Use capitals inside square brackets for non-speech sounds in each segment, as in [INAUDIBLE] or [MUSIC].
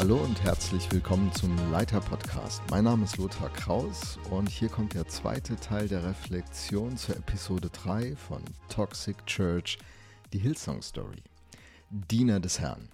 Hallo und herzlich willkommen zum Leiter Podcast. Mein Name ist Lothar Kraus und hier kommt der zweite Teil der Reflexion zur Episode 3 von Toxic Church, die Hillsong Story. Diener des Herrn.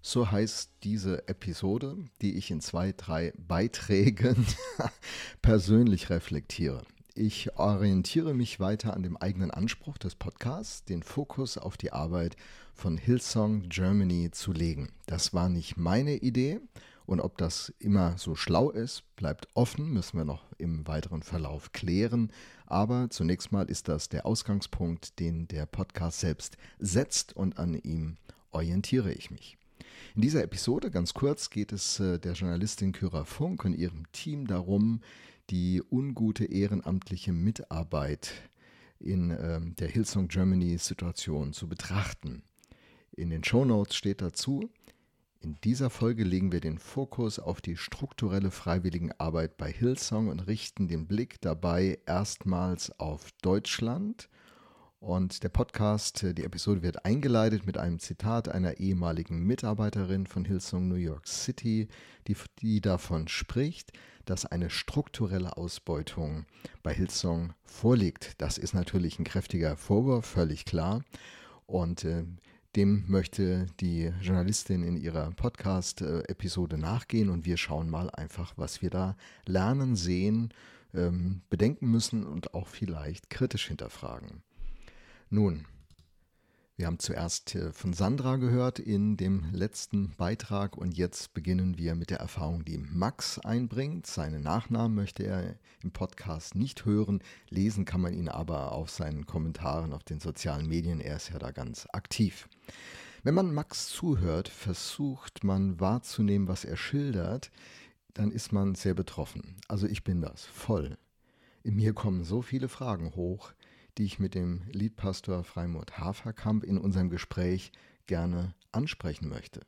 So heißt diese Episode, die ich in zwei, drei Beiträgen [LAUGHS] persönlich reflektiere. Ich orientiere mich weiter an dem eigenen Anspruch des Podcasts, den Fokus auf die Arbeit von Hillsong Germany zu legen. Das war nicht meine Idee und ob das immer so schlau ist, bleibt offen, müssen wir noch im weiteren Verlauf klären. Aber zunächst mal ist das der Ausgangspunkt, den der Podcast selbst setzt und an ihm orientiere ich mich. In dieser Episode, ganz kurz, geht es äh, der Journalistin Kyra Funk und ihrem Team darum, die ungute ehrenamtliche Mitarbeit in äh, der Hillsong Germany Situation zu betrachten. In den Show Notes steht dazu, in dieser Folge legen wir den Fokus auf die strukturelle Freiwilligenarbeit bei Hillsong und richten den Blick dabei erstmals auf Deutschland und der Podcast, äh, die Episode wird eingeleitet mit einem Zitat einer ehemaligen Mitarbeiterin von Hillsong New York City, die, die davon spricht, dass eine strukturelle Ausbeutung bei Hillsong vorliegt. Das ist natürlich ein kräftiger Vorwurf, völlig klar. Und äh, dem möchte die Journalistin in ihrer Podcast-Episode nachgehen und wir schauen mal einfach, was wir da lernen, sehen, ähm, bedenken müssen und auch vielleicht kritisch hinterfragen. Nun, wir haben zuerst äh, von Sandra gehört in dem letzten Beitrag und jetzt beginnen wir mit der Erfahrung, die Max einbringt. Seinen Nachnamen möchte er im Podcast nicht hören. Lesen kann man ihn aber auf seinen Kommentaren auf den sozialen Medien. Er ist ja da ganz aktiv. Wenn man Max zuhört, versucht man wahrzunehmen, was er schildert, dann ist man sehr betroffen. Also ich bin das voll. In mir kommen so viele Fragen hoch die ich mit dem Liedpastor Freimut Haferkamp in unserem Gespräch gerne ansprechen möchte.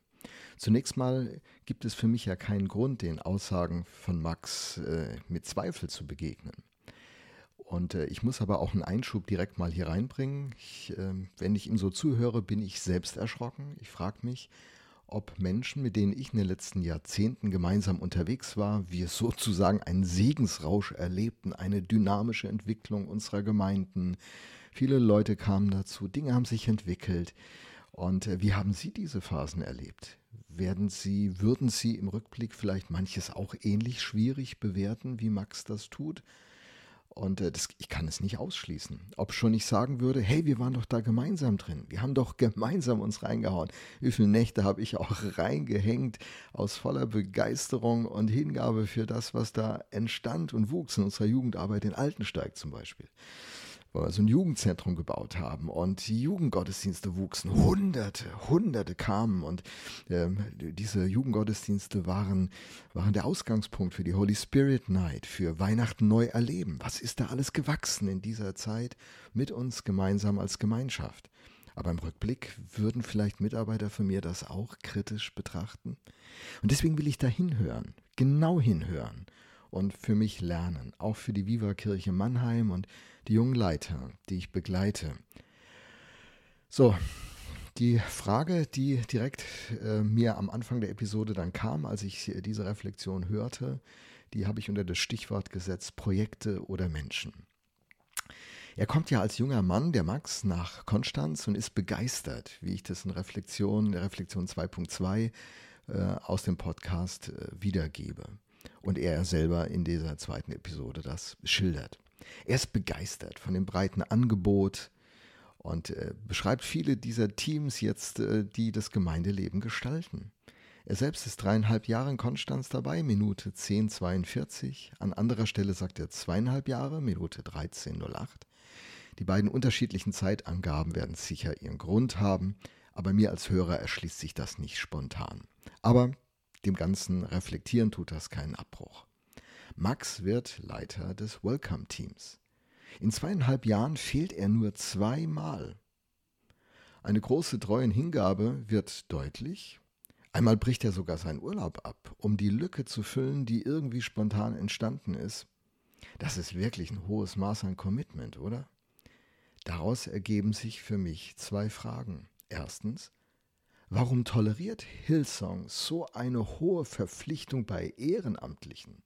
Zunächst mal gibt es für mich ja keinen Grund, den Aussagen von Max äh, mit Zweifel zu begegnen. Und äh, ich muss aber auch einen Einschub direkt mal hier reinbringen. Ich, äh, wenn ich ihm so zuhöre, bin ich selbst erschrocken. Ich frage mich, ob Menschen, mit denen ich in den letzten Jahrzehnten gemeinsam unterwegs war, wir sozusagen einen Segensrausch erlebten, eine dynamische Entwicklung unserer Gemeinden. Viele Leute kamen dazu, Dinge haben sich entwickelt. Und äh, wie haben Sie diese Phasen erlebt? Werden Sie, würden Sie im Rückblick vielleicht manches auch ähnlich schwierig bewerten, wie Max das tut? Und äh, das, ich kann es nicht ausschließen. Ob schon ich sagen würde, hey, wir waren doch da gemeinsam drin. Wir haben doch gemeinsam uns reingehauen. Wie viele Nächte habe ich auch [LAUGHS] reingehängt aus voller Begeisterung und Hingabe für das, was da entstand und wuchs in unserer Jugendarbeit in Altensteig zum Beispiel wo wir so ein Jugendzentrum gebaut haben und die Jugendgottesdienste wuchsen. Hunderte, Hunderte kamen und äh, diese Jugendgottesdienste waren, waren der Ausgangspunkt für die Holy Spirit Night, für Weihnachten neu erleben. Was ist da alles gewachsen in dieser Zeit mit uns gemeinsam als Gemeinschaft? Aber im Rückblick würden vielleicht Mitarbeiter von mir das auch kritisch betrachten. Und deswegen will ich da hinhören, genau hinhören und für mich lernen, auch für die Viva Kirche Mannheim und die jungen Leiter, die ich begleite. So, die Frage, die direkt äh, mir am Anfang der Episode dann kam, als ich diese Reflexion hörte, die habe ich unter das Stichwort gesetzt Projekte oder Menschen. Er kommt ja als junger Mann, der Max, nach Konstanz und ist begeistert, wie ich das in Reflexion, der Reflexion 2.2 äh, aus dem Podcast äh, wiedergebe. Und er selber in dieser zweiten Episode das schildert. Er ist begeistert von dem breiten Angebot und äh, beschreibt viele dieser Teams jetzt, äh, die das Gemeindeleben gestalten. Er selbst ist dreieinhalb Jahre in Konstanz dabei, Minute 10,42. An anderer Stelle sagt er zweieinhalb Jahre, Minute 13,08. Die beiden unterschiedlichen Zeitangaben werden sicher ihren Grund haben, aber mir als Hörer erschließt sich das nicht spontan. Aber dem ganzen Reflektieren tut das keinen Abbruch. Max wird Leiter des Welcome Teams. In zweieinhalb Jahren fehlt er nur zweimal. Eine große treuen Hingabe wird deutlich. Einmal bricht er sogar seinen Urlaub ab, um die Lücke zu füllen, die irgendwie spontan entstanden ist. Das ist wirklich ein hohes Maß an Commitment, oder? Daraus ergeben sich für mich zwei Fragen. Erstens, Warum toleriert Hillsong so eine hohe Verpflichtung bei Ehrenamtlichen?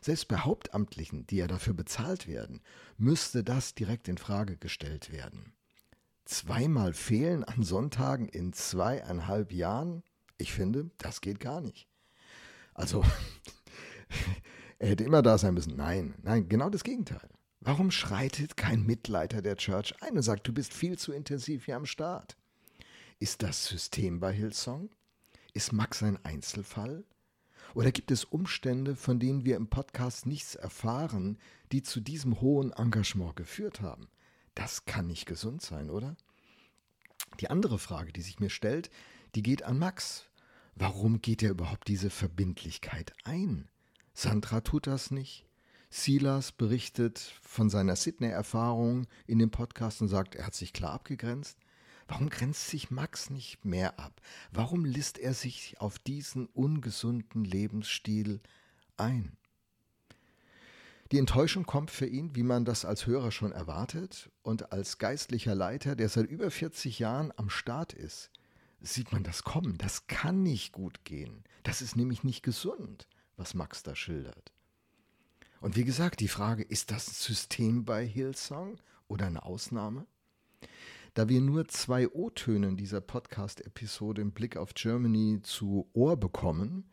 Selbst bei Hauptamtlichen, die ja dafür bezahlt werden, müsste das direkt in Frage gestellt werden. Zweimal fehlen an Sonntagen in zweieinhalb Jahren? Ich finde, das geht gar nicht. Also, [LAUGHS] er hätte immer da sein müssen. Nein, nein, genau das Gegenteil. Warum schreitet kein Mitleiter der Church ein und sagt, du bist viel zu intensiv hier am Start? Ist das System bei Hillsong? Ist Max ein Einzelfall? Oder gibt es Umstände, von denen wir im Podcast nichts erfahren, die zu diesem hohen Engagement geführt haben? Das kann nicht gesund sein, oder? Die andere Frage, die sich mir stellt, die geht an Max. Warum geht er überhaupt diese Verbindlichkeit ein? Sandra tut das nicht. Silas berichtet von seiner Sydney-Erfahrung in dem Podcast und sagt, er hat sich klar abgegrenzt. Warum grenzt sich Max nicht mehr ab? Warum lässt er sich auf diesen ungesunden Lebensstil ein? Die Enttäuschung kommt für ihn, wie man das als Hörer schon erwartet, und als geistlicher Leiter, der seit über 40 Jahren am Start ist, sieht man das kommen. Das kann nicht gut gehen. Das ist nämlich nicht gesund, was Max da schildert. Und wie gesagt, die Frage, ist das ein System bei Hillsong oder eine Ausnahme? Da wir nur zwei O-Töne in dieser Podcast-Episode im Blick auf Germany zu Ohr bekommen,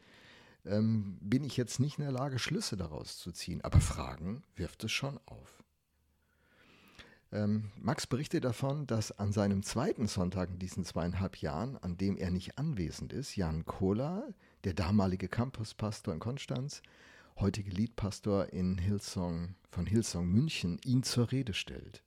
ähm, bin ich jetzt nicht in der Lage, Schlüsse daraus zu ziehen. Aber Fragen wirft es schon auf. Ähm, Max berichtet davon, dass an seinem zweiten Sonntag in diesen zweieinhalb Jahren, an dem er nicht anwesend ist, Jan Kohler, der damalige Campuspastor in Konstanz, heutige Liedpastor in Hillsong, von Hillsong München, ihn zur Rede stellt.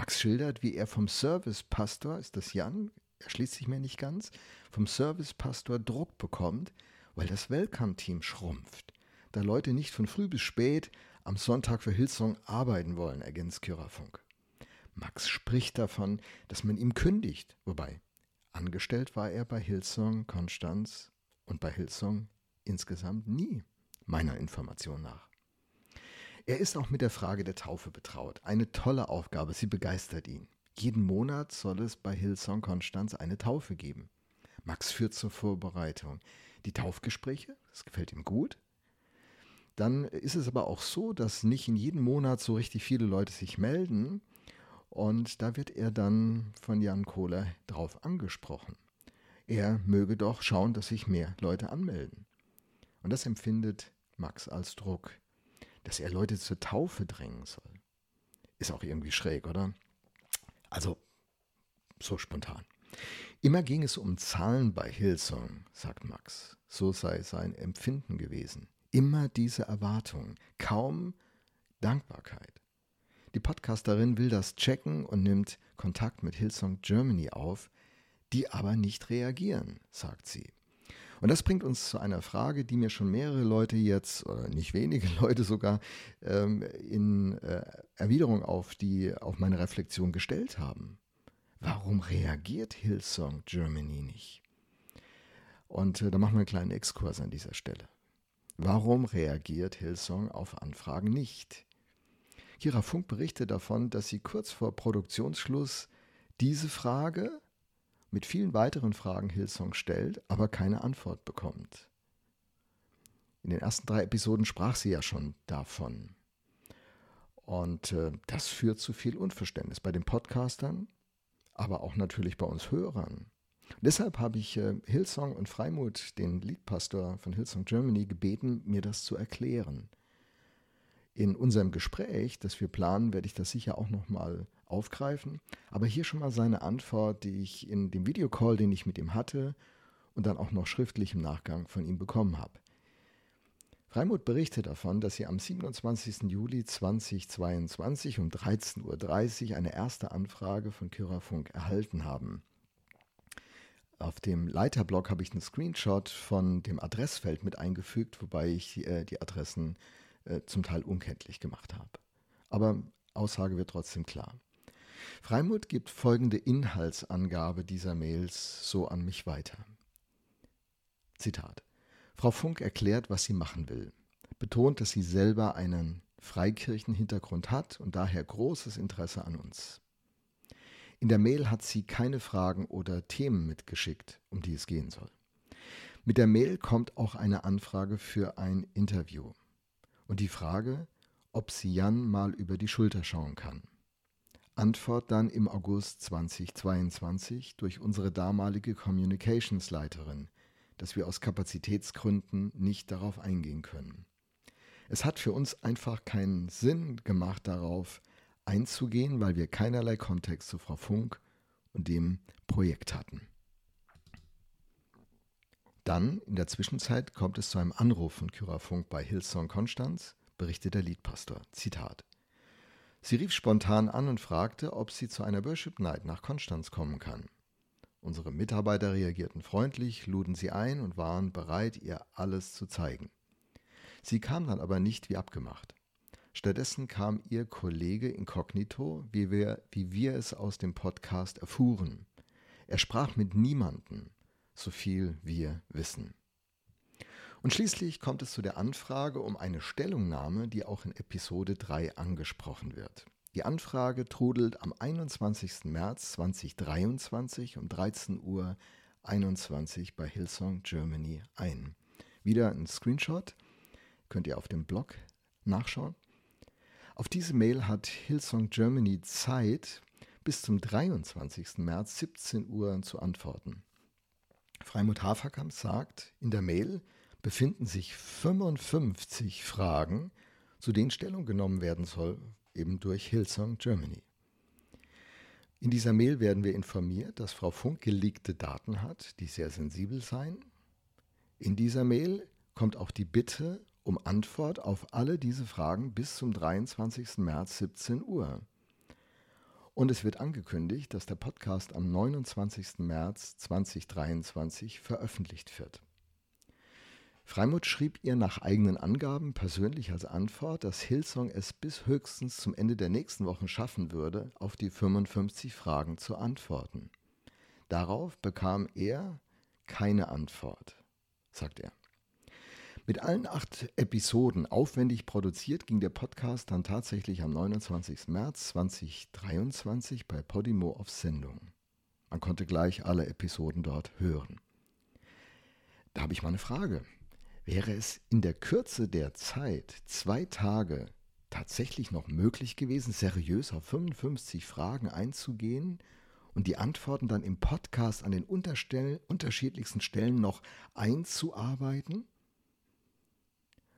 Max schildert, wie er vom Servicepastor, ist das Jan, erschließt sich mir nicht ganz, vom Servicepastor Druck bekommt, weil das Welcome-Team schrumpft, da Leute nicht von früh bis spät am Sonntag für Hillsong arbeiten wollen, ergänzt Kyrafunk. Max spricht davon, dass man ihm kündigt, wobei angestellt war er bei Hillsong Konstanz und bei Hillsong insgesamt nie, meiner Information nach. Er ist auch mit der Frage der Taufe betraut. Eine tolle Aufgabe, sie begeistert ihn. Jeden Monat soll es bei Hillsong Konstanz eine Taufe geben. Max führt zur Vorbereitung die Taufgespräche, das gefällt ihm gut. Dann ist es aber auch so, dass nicht in jedem Monat so richtig viele Leute sich melden. Und da wird er dann von Jan Kohler drauf angesprochen. Er möge doch schauen, dass sich mehr Leute anmelden. Und das empfindet Max als Druck dass er Leute zur Taufe drängen soll. Ist auch irgendwie schräg, oder? Also, so spontan. Immer ging es um Zahlen bei Hillsong, sagt Max. So sei sein Empfinden gewesen. Immer diese Erwartung, kaum Dankbarkeit. Die Podcasterin will das checken und nimmt Kontakt mit Hillsong Germany auf, die aber nicht reagieren, sagt sie. Und das bringt uns zu einer Frage, die mir schon mehrere Leute jetzt, oder nicht wenige [LAUGHS] Leute sogar, ähm, in äh, Erwiderung auf, die, auf meine Reflexion gestellt haben. Warum reagiert Hillsong Germany nicht? Und äh, da machen wir einen kleinen Exkurs an dieser Stelle. Warum reagiert Hillsong auf Anfragen nicht? Kira Funk berichtet davon, dass sie kurz vor Produktionsschluss diese Frage mit vielen weiteren Fragen Hillsong stellt, aber keine Antwort bekommt. In den ersten drei Episoden sprach sie ja schon davon. Und äh, das führt zu viel Unverständnis bei den Podcastern, aber auch natürlich bei uns Hörern. Und deshalb habe ich äh, Hillsong und Freimut, den Leadpastor von Hillsong Germany, gebeten, mir das zu erklären. In unserem Gespräch, das wir planen, werde ich das sicher auch nochmal aufgreifen. Aber hier schon mal seine Antwort, die ich in dem Videocall, den ich mit ihm hatte und dann auch noch schriftlich im Nachgang von ihm bekommen habe. Freimuth berichtet davon, dass sie am 27. Juli 2022 um 13.30 Uhr eine erste Anfrage von Kyrafunk erhalten haben. Auf dem Leiterblock habe ich einen Screenshot von dem Adressfeld mit eingefügt, wobei ich äh, die Adressen äh, zum Teil unkenntlich gemacht habe. Aber Aussage wird trotzdem klar. Freimuth gibt folgende Inhaltsangabe dieser Mails so an mich weiter. Zitat. Frau Funk erklärt, was sie machen will, betont, dass sie selber einen Freikirchenhintergrund hat und daher großes Interesse an uns. In der Mail hat sie keine Fragen oder Themen mitgeschickt, um die es gehen soll. Mit der Mail kommt auch eine Anfrage für ein Interview und die Frage, ob sie Jan mal über die Schulter schauen kann. Antwort dann im August 2022 durch unsere damalige Communications-Leiterin, dass wir aus Kapazitätsgründen nicht darauf eingehen können. Es hat für uns einfach keinen Sinn gemacht, darauf einzugehen, weil wir keinerlei Kontext zu Frau Funk und dem Projekt hatten. Dann, in der Zwischenzeit, kommt es zu einem Anruf von Kyra Funk bei Hillsong Konstanz, berichtet der Liedpastor. Zitat. Sie rief spontan an und fragte, ob sie zu einer Worship Night nach Konstanz kommen kann. Unsere Mitarbeiter reagierten freundlich, luden sie ein und waren bereit, ihr alles zu zeigen. Sie kam dann aber nicht wie abgemacht. Stattdessen kam ihr Kollege inkognito, wie wir, wie wir es aus dem Podcast erfuhren. Er sprach mit niemanden, so viel wir wissen. Und schließlich kommt es zu der Anfrage um eine Stellungnahme, die auch in Episode 3 angesprochen wird. Die Anfrage trudelt am 21. März 2023 um 13 Uhr 21 bei Hillsong Germany ein. Wieder ein Screenshot, könnt ihr auf dem Blog nachschauen. Auf diese Mail hat Hillsong Germany Zeit, bis zum 23. März 17 Uhr zu antworten. Freimut Haferkamp sagt in der Mail, befinden sich 55 Fragen, zu denen Stellung genommen werden soll, eben durch Hillsong Germany. In dieser Mail werden wir informiert, dass Frau Funk geleakte Daten hat, die sehr sensibel seien. In dieser Mail kommt auch die Bitte um Antwort auf alle diese Fragen bis zum 23. März 17 Uhr. Und es wird angekündigt, dass der Podcast am 29. März 2023 veröffentlicht wird. Freimuth schrieb ihr nach eigenen Angaben persönlich als Antwort, dass Hillsong es bis höchstens zum Ende der nächsten Wochen schaffen würde, auf die 55 Fragen zu antworten. Darauf bekam er keine Antwort, sagt er. Mit allen acht Episoden aufwendig produziert ging der Podcast dann tatsächlich am 29. März 2023 bei Podimo auf Sendung. Man konnte gleich alle Episoden dort hören. Da habe ich mal eine Frage. Wäre es in der Kürze der Zeit, zwei Tage, tatsächlich noch möglich gewesen, seriös auf 55 Fragen einzugehen und die Antworten dann im Podcast an den unterschiedlichsten Stellen noch einzuarbeiten?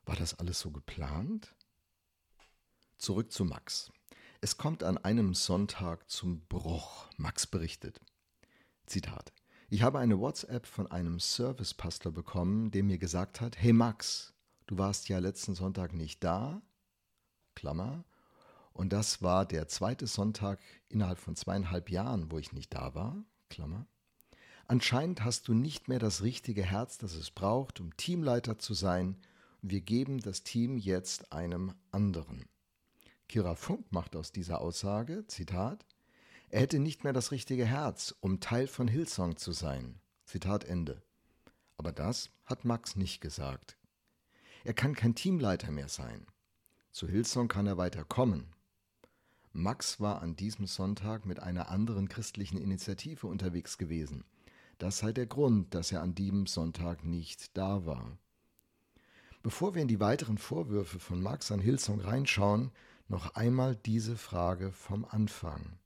War das alles so geplant? Zurück zu Max. Es kommt an einem Sonntag zum Bruch. Max berichtet. Zitat. Ich habe eine WhatsApp von einem Servicepastor bekommen, der mir gesagt hat, hey Max, du warst ja letzten Sonntag nicht da, Klammer, und das war der zweite Sonntag innerhalb von zweieinhalb Jahren, wo ich nicht da war, Klammer. Anscheinend hast du nicht mehr das richtige Herz, das es braucht, um Teamleiter zu sein. Wir geben das Team jetzt einem anderen. Kira Funk macht aus dieser Aussage, Zitat, er hätte nicht mehr das richtige Herz, um Teil von Hillsong zu sein. Zitat Ende. Aber das hat Max nicht gesagt. Er kann kein Teamleiter mehr sein. Zu Hillsong kann er weiter kommen. Max war an diesem Sonntag mit einer anderen christlichen Initiative unterwegs gewesen. Das sei der Grund, dass er an diesem Sonntag nicht da war. Bevor wir in die weiteren Vorwürfe von Max an Hillsong reinschauen, noch einmal diese Frage vom Anfang.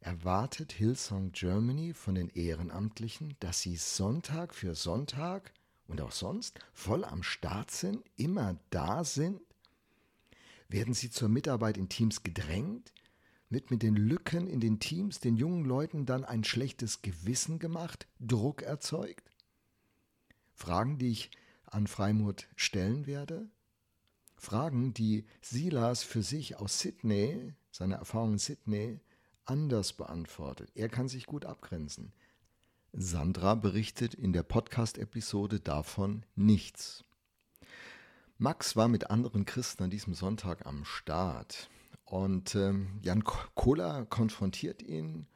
Erwartet Hillsong Germany von den Ehrenamtlichen, dass sie Sonntag für Sonntag und auch sonst voll am Start sind, immer da sind? Werden sie zur Mitarbeit in Teams gedrängt? Wird mit den Lücken in den Teams den jungen Leuten dann ein schlechtes Gewissen gemacht, Druck erzeugt? Fragen, die ich an Freimut stellen werde? Fragen, die Silas für sich aus Sydney, seine Erfahrung in Sydney, anders beantwortet. Er kann sich gut abgrenzen. Sandra berichtet in der Podcast-Episode davon nichts. Max war mit anderen Christen an diesem Sonntag am Start und ähm, Jan Kohler konfrontiert ihn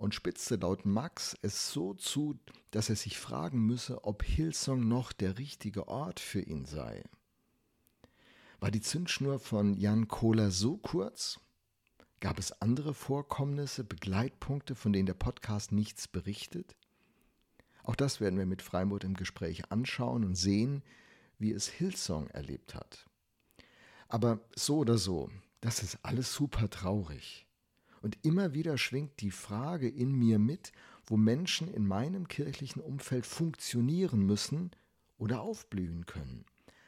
und spitzte laut Max es so zu, dass er sich fragen müsse, ob Hillsong noch der richtige Ort für ihn sei. War die Zündschnur von Jan Kohler so kurz, Gab es andere Vorkommnisse, Begleitpunkte, von denen der Podcast nichts berichtet? Auch das werden wir mit Freimut im Gespräch anschauen und sehen, wie es Hillsong erlebt hat. Aber so oder so, das ist alles super traurig. Und immer wieder schwingt die Frage in mir mit, wo Menschen in meinem kirchlichen Umfeld funktionieren müssen oder aufblühen können.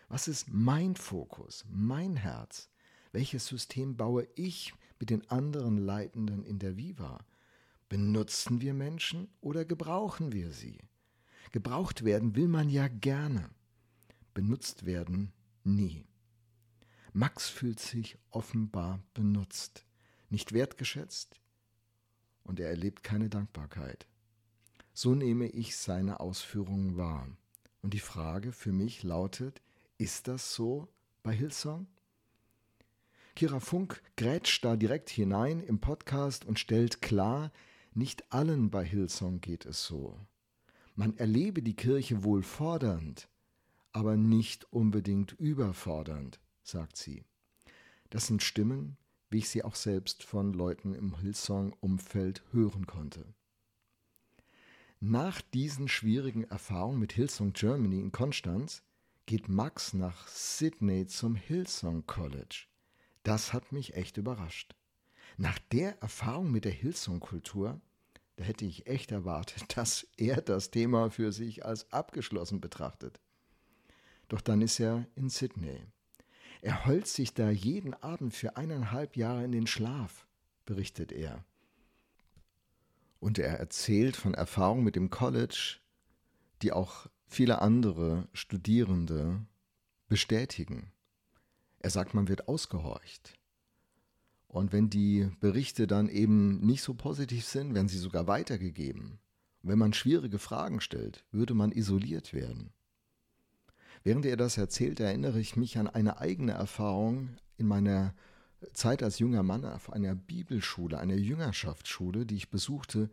Was ist mein Fokus, mein Herz? Welches System baue ich mit den anderen Leitenden in der Viva? Benutzen wir Menschen oder gebrauchen wir sie? Gebraucht werden will man ja gerne, benutzt werden nie. Max fühlt sich offenbar benutzt, nicht wertgeschätzt und er erlebt keine Dankbarkeit. So nehme ich seine Ausführungen wahr. Und die Frage für mich lautet, ist das so bei Hillsong? Kira Funk grätscht da direkt hinein im Podcast und stellt klar, nicht allen bei Hillsong geht es so. Man erlebe die Kirche wohl fordernd, aber nicht unbedingt überfordernd, sagt sie. Das sind Stimmen, wie ich sie auch selbst von Leuten im Hillsong-Umfeld hören konnte. Nach diesen schwierigen Erfahrungen mit Hillsong Germany in Konstanz geht Max nach Sydney zum Hillsong College. Das hat mich echt überrascht. Nach der Erfahrung mit der Hillsong-Kultur, da hätte ich echt erwartet, [LAUGHS] dass er das Thema für sich als abgeschlossen betrachtet. Doch dann ist er in Sydney. Er heult sich da jeden Abend für eineinhalb Jahre in den Schlaf, berichtet er. Und er erzählt von Erfahrungen mit dem College, die auch viele andere Studierende bestätigen. Er sagt, man wird ausgehorcht. Und wenn die Berichte dann eben nicht so positiv sind, werden sie sogar weitergegeben. wenn man schwierige Fragen stellt, würde man isoliert werden. Während er das erzählt, erinnere ich mich an eine eigene Erfahrung in meiner Zeit als junger Mann auf einer Bibelschule, einer Jüngerschaftsschule, die ich besuchte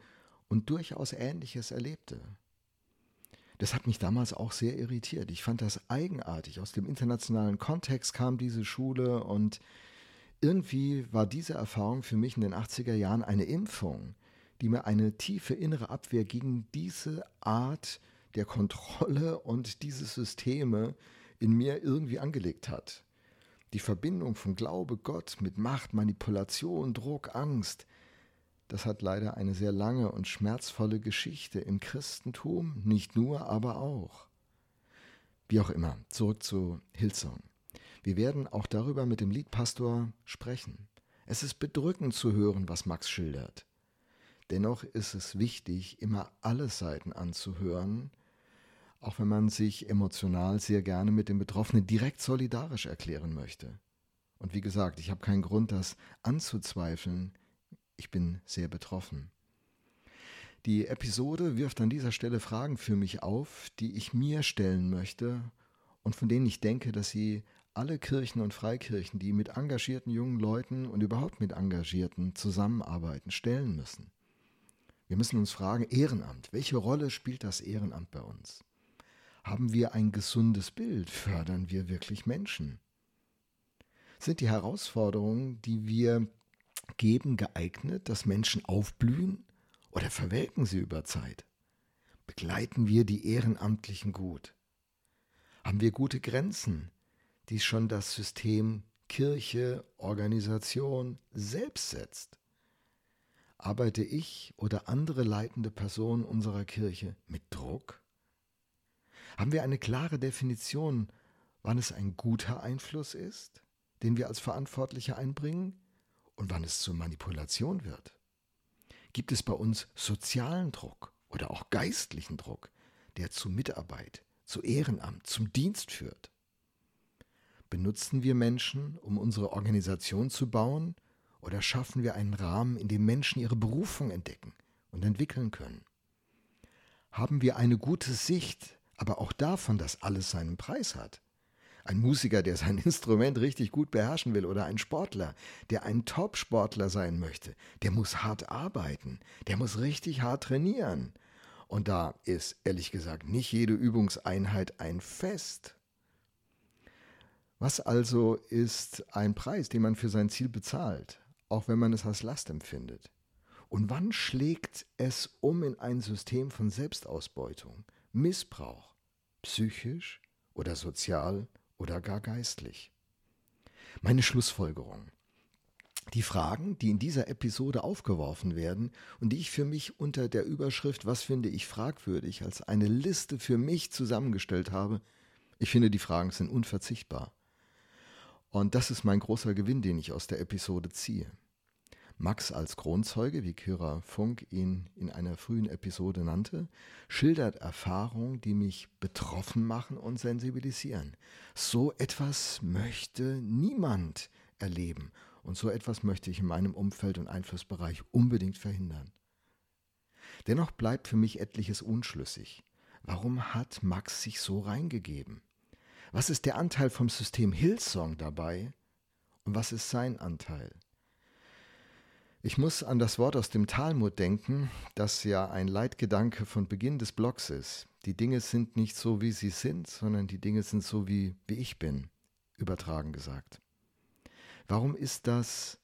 und durchaus Ähnliches erlebte. Das hat mich damals auch sehr irritiert. Ich fand das eigenartig. Aus dem internationalen Kontext kam diese Schule und irgendwie war diese Erfahrung für mich in den 80er Jahren eine Impfung, die mir eine tiefe innere Abwehr gegen diese Art der Kontrolle und diese Systeme in mir irgendwie angelegt hat. Die Verbindung von Glaube, Gott mit Macht, Manipulation, Druck, Angst, das hat leider eine sehr lange und schmerzvolle Geschichte im Christentum, nicht nur, aber auch. Wie auch immer, zurück zu Hillsong. Wir werden auch darüber mit dem Liedpastor sprechen. Es ist bedrückend zu hören, was Max schildert. Dennoch ist es wichtig, immer alle Seiten anzuhören, auch wenn man sich emotional sehr gerne mit den Betroffenen direkt solidarisch erklären möchte. Und wie gesagt, ich habe keinen Grund, das anzuzweifeln. Ich bin sehr betroffen. Die Episode wirft an dieser Stelle Fragen für mich auf, die ich mir stellen möchte und von denen ich denke, dass sie alle Kirchen und Freikirchen, die mit engagierten jungen Leuten und überhaupt mit Engagierten zusammenarbeiten, stellen müssen. Wir müssen uns fragen, Ehrenamt, welche Rolle spielt das Ehrenamt bei uns? Haben wir ein gesundes Bild? Fördern wir wirklich Menschen? Sind die Herausforderungen, die wir geben, geeignet, dass Menschen aufblühen oder verwelken sie über Zeit? Begleiten wir die Ehrenamtlichen gut? Haben wir gute Grenzen, die schon das System Kirche, Organisation selbst setzt? Arbeite ich oder andere leitende Personen unserer Kirche mit Druck? Haben wir eine klare Definition, wann es ein guter Einfluss ist, den wir als Verantwortliche einbringen und wann es zur Manipulation wird? Gibt es bei uns sozialen Druck oder auch geistlichen Druck, der zu Mitarbeit, zu Ehrenamt, zum Dienst führt? Benutzen wir Menschen, um unsere Organisation zu bauen, oder schaffen wir einen Rahmen, in dem Menschen ihre Berufung entdecken und entwickeln können? Haben wir eine gute Sicht aber auch davon, dass alles seinen Preis hat. Ein Musiker, der sein [LAUGHS] Instrument richtig gut beherrschen will, oder ein Sportler, der ein Top-Sportler sein möchte, der muss hart arbeiten, der muss richtig hart trainieren. Und da ist ehrlich gesagt nicht jede Übungseinheit ein Fest. Was also ist ein Preis, den man für sein Ziel bezahlt? auch wenn man es als Last empfindet? Und wann schlägt es um in ein System von Selbstausbeutung, Missbrauch, psychisch oder sozial oder gar geistlich? Meine Schlussfolgerung. Die Fragen, die in dieser Episode aufgeworfen werden und die ich für mich unter der Überschrift Was finde ich fragwürdig als eine Liste für mich zusammengestellt habe, ich finde, die Fragen sind unverzichtbar. Und das ist mein großer Gewinn, den ich aus der Episode ziehe. Max als Kronzeuge, wie Kyra Funk ihn in einer frühen Episode nannte, schildert Erfahrungen, die mich betroffen machen und sensibilisieren. So etwas möchte niemand erleben und so etwas möchte ich in meinem Umfeld und Einflussbereich unbedingt verhindern. Dennoch bleibt für mich etliches unschlüssig. Warum hat Max sich so reingegeben? Was ist der Anteil vom System Hillsong dabei und was ist sein Anteil? Ich muss an das Wort aus dem Talmud denken, das ja ein Leitgedanke von Beginn des Blogs ist. Die Dinge sind nicht so, wie sie sind, sondern die Dinge sind so, wie, wie ich bin, übertragen gesagt. Warum ist das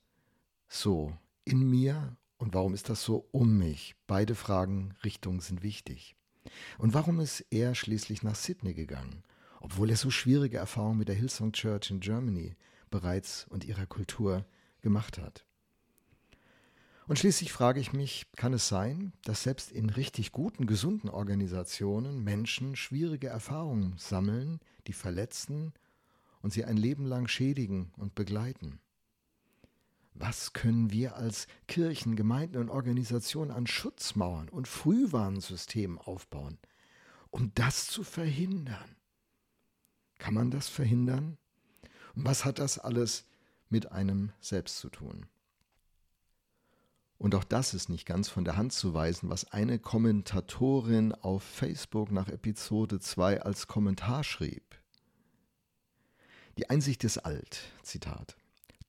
so in mir und warum ist das so um mich? Beide Fragen, Richtungen sind wichtig. Und warum ist er schließlich nach Sydney gegangen? obwohl er so schwierige Erfahrungen mit der Hillsong Church in Germany bereits und ihrer Kultur gemacht hat. Und schließlich frage ich mich, kann es sein, dass selbst in richtig guten, gesunden Organisationen Menschen schwierige Erfahrungen sammeln, die verletzen und sie ein Leben lang schädigen und begleiten? Was können wir als Kirchen, Gemeinden und Organisationen an Schutzmauern und Frühwarnsystemen aufbauen, um das zu verhindern? Kann man das verhindern? Und was hat das alles mit einem selbst zu tun? Und auch das ist nicht ganz von der Hand zu weisen, was eine Kommentatorin auf Facebook nach Episode 2 als Kommentar schrieb. Die Einsicht ist alt, Zitat.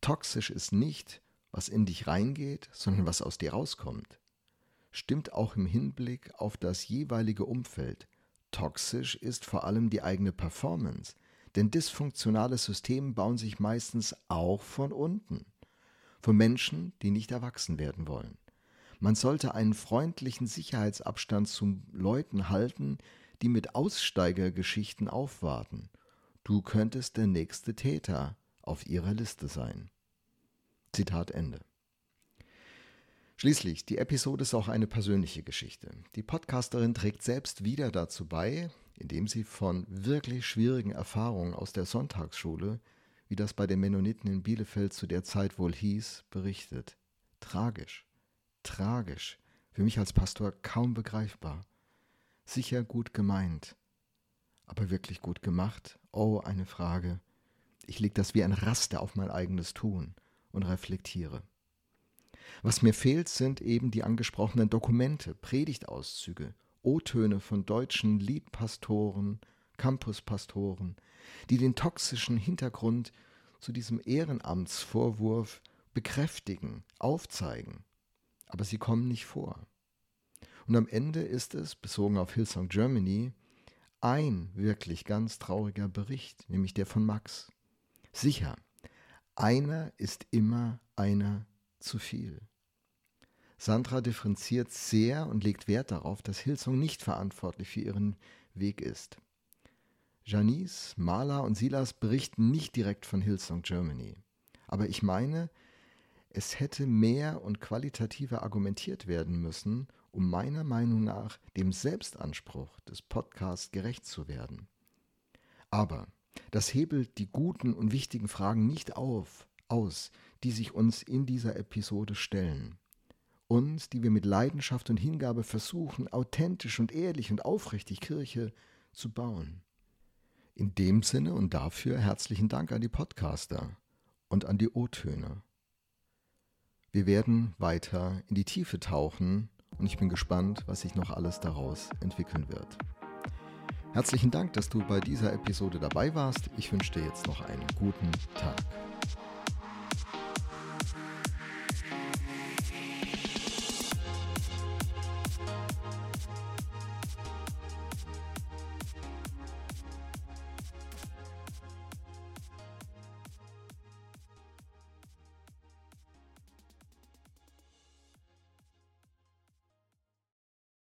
Toxisch ist nicht, was in dich reingeht, sondern was aus dir rauskommt. Stimmt auch im Hinblick auf das jeweilige Umfeld, Toxisch ist vor allem die eigene Performance, denn dysfunktionale Systeme bauen sich meistens auch von unten, von Menschen, die nicht erwachsen werden wollen. Man sollte einen freundlichen Sicherheitsabstand zu Leuten halten, die mit Aussteigergeschichten aufwarten. Du könntest der nächste Täter auf ihrer Liste sein. Zitat Ende. Schließlich, die Episode ist auch eine persönliche Geschichte. Die Podcasterin trägt selbst wieder dazu bei, indem sie von wirklich schwierigen Erfahrungen aus der Sonntagsschule, wie das bei den Mennoniten in Bielefeld zu der Zeit wohl hieß, berichtet. Tragisch, tragisch, für mich als Pastor kaum begreifbar. Sicher gut gemeint, aber wirklich gut gemacht? Oh, eine Frage. Ich leg das wie ein Raster auf mein eigenes Tun und reflektiere. Was mir fehlt, sind eben die angesprochenen Dokumente, Predigtauszüge, O-Töne von deutschen Liedpastoren, Campuspastoren, die den toxischen Hintergrund zu diesem Ehrenamtsvorwurf bekräftigen, aufzeigen. Aber sie kommen nicht vor. Und am Ende ist es, bezogen auf Hillsong Germany, ein wirklich ganz trauriger Bericht, nämlich der von Max. Sicher, einer ist immer einer zu viel. Sandra differenziert sehr und legt Wert darauf, dass Hillsong nicht verantwortlich für ihren Weg ist. Janice, Marla und Silas berichten nicht direkt von Hillsong Germany. Aber ich meine, es hätte mehr und qualitativer argumentiert werden müssen, um meiner Meinung nach dem Selbstanspruch des Podcasts gerecht zu werden. Aber das hebelt die guten und wichtigen Fragen nicht auf, aus, die sich uns in dieser Episode stellen. Uns, die wir mit Leidenschaft und Hingabe versuchen, authentisch und ehrlich und aufrichtig Kirche zu bauen. In dem Sinne und dafür herzlichen Dank an die Podcaster und an die O-Töne. Wir werden weiter in die Tiefe tauchen und ich bin gespannt, was sich noch alles daraus entwickeln wird. Herzlichen Dank, dass du bei dieser Episode dabei warst. Ich wünsche dir jetzt noch einen guten Tag.